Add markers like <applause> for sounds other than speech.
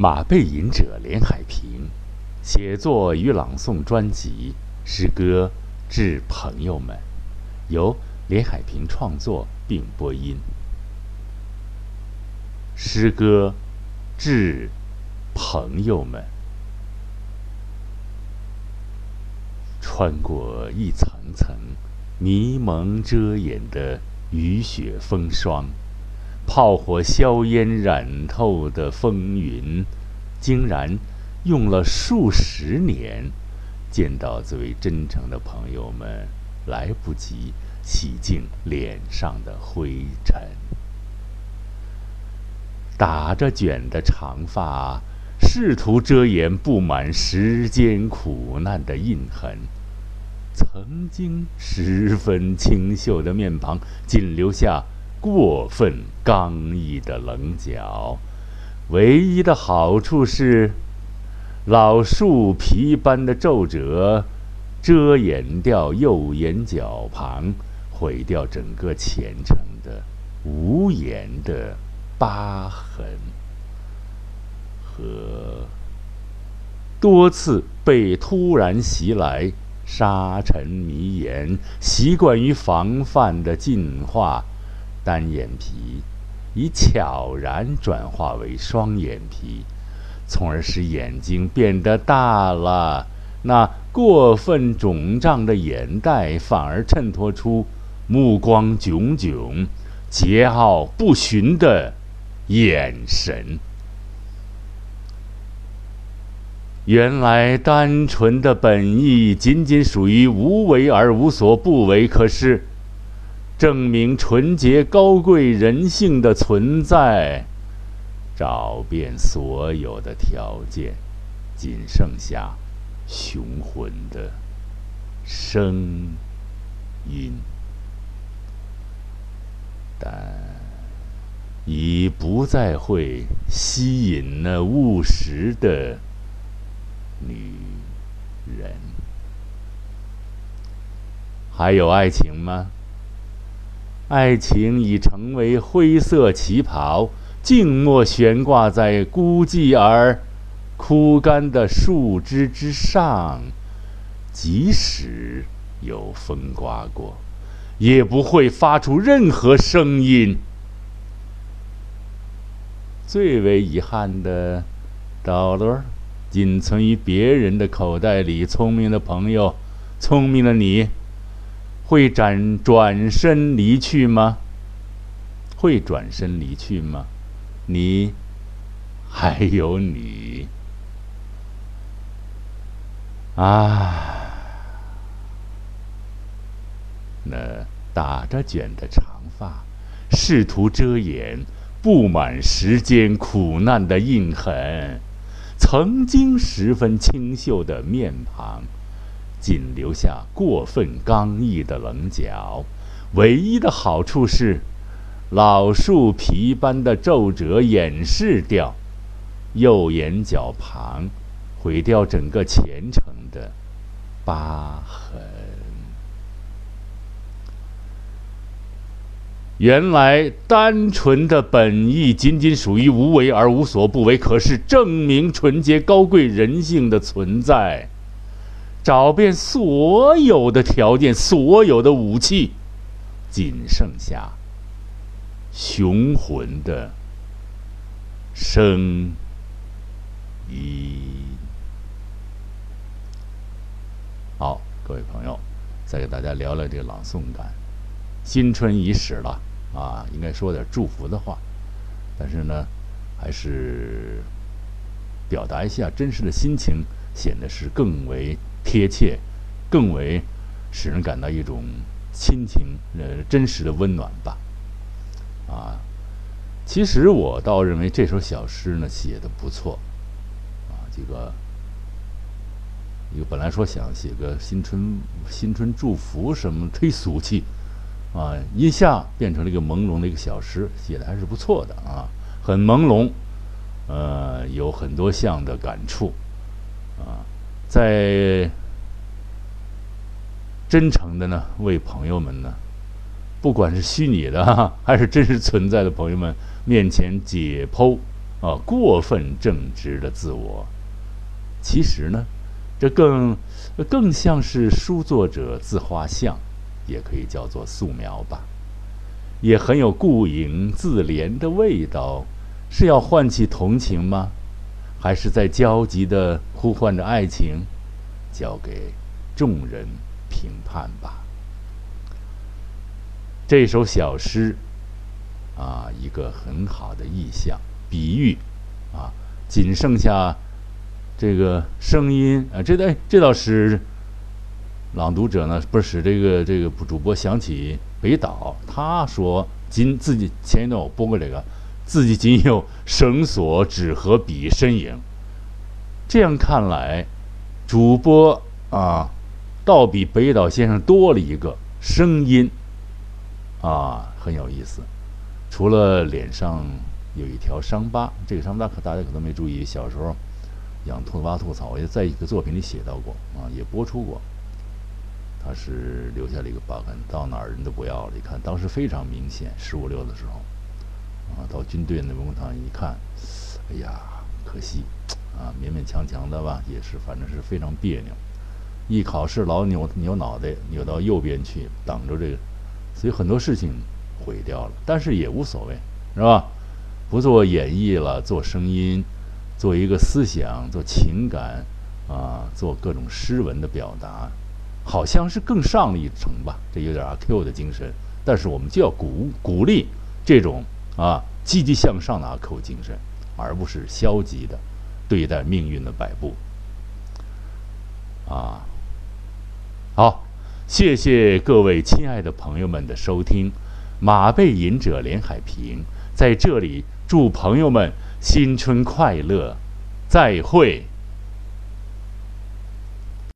马背吟者连海平，写作与朗诵专辑诗歌致朋友们，由连海平创作并播音。诗歌致朋友们，穿过一层层迷蒙遮掩的雨雪风霜。炮火硝烟染透的风云，竟然用了数十年，见到最为真诚的朋友们，来不及洗净脸上的灰尘。打着卷的长发，试图遮掩布满时间苦难的印痕。曾经十分清秀的面庞，仅留下。过分刚毅的棱角，唯一的好处是，老树皮般的皱褶，遮掩掉右眼角旁，毁掉整个前程的无言的疤痕，和多次被突然袭来沙尘迷眼，习惯于防范的进化。单眼皮已悄然转化为双眼皮，从而使眼睛变得大了。那过分肿胀的眼袋反而衬托出目光炯炯、桀骜不驯的眼神。原来单纯的本意仅仅属于无为而无所不为，可是。证明纯洁高贵人性的存在，找遍所有的条件，仅剩下雄浑的声音，但已不再会吸引那务实的女人。还有爱情吗？爱情已成为灰色旗袍，静默悬挂在孤寂而枯干的树枝之上。即使有风刮过，也不会发出任何声音。最为遗憾的，dollar 仅存于别人的口袋里。聪明的朋友，聪明的你。会转转身离去吗？会转身离去吗？你，还有你，啊！那打着卷的长发，试图遮掩布满时间苦难的印痕，曾经十分清秀的面庞。仅留下过分刚毅的棱角，唯一的好处是，老树皮般的皱褶掩饰掉右眼角旁，毁掉整个前程的疤痕。原来单纯的本意仅仅属于无为而无所不为，可是证明纯洁高贵人性的存在。找遍所有的条件，所有的武器，仅剩下雄浑的声音。好，各位朋友，再给大家聊聊这个朗诵感。新春已始了啊，应该说点祝福的话，但是呢，还是表达一下真实的心情，显得是更为。贴切，更为使人感到一种亲情，呃，真实的温暖吧。啊，其实我倒认为这首小诗呢写的不错。啊，这个，一个本来说想写个新春新春祝福什么忒俗气，啊，一下变成了一个朦胧的一个小诗，写的还是不错的啊，很朦胧，呃，有很多项的感触，啊。在真诚的呢，为朋友们呢，不管是虚拟的哈 <laughs> 还是真实存在的朋友们面前解剖啊过分正直的自我。其实呢，这更更像是书作者自画像，也可以叫做素描吧，也很有顾影自怜的味道。是要唤起同情吗？还是在焦急的呼唤着爱情？交给众人评判吧。这首小诗啊，一个很好的意象，比喻啊，仅剩下。这个声音啊，这道这倒是朗读者呢，不是使这个这个主播想起北岛，他说仅自己前一段我播过这个，自己仅有绳索、纸和笔身影。这样看来，主播啊，倒比北岛先生多了一个声音啊，很有意思。除了脸上有一条伤疤，这个伤疤可大家可能没注意，小时候。养兔子挖兔草，也在一个作品里写到过啊，也播出过。他是留下了一个疤痕，到哪儿人都不要了。一看，当时非常明显，十五六的时候，啊，到军队那文工厂一看，哎呀，可惜，啊，勉勉强强的吧，也是，反正是非常别扭。一考试老扭扭脑袋，扭到右边去挡着这个，所以很多事情毁掉了。但是也无所谓，是吧？不做演绎了，做声音。做一个思想，做情感，啊，做各种诗文的表达，好像是更上了一层吧。这有点阿 Q 的精神，但是我们就要鼓鼓励这种啊积极向上的阿 Q 精神，而不是消极的对待命运的摆布。啊，好，谢谢各位亲爱的朋友们的收听，马背吟者连海平在这里祝朋友们。新春快乐，再会。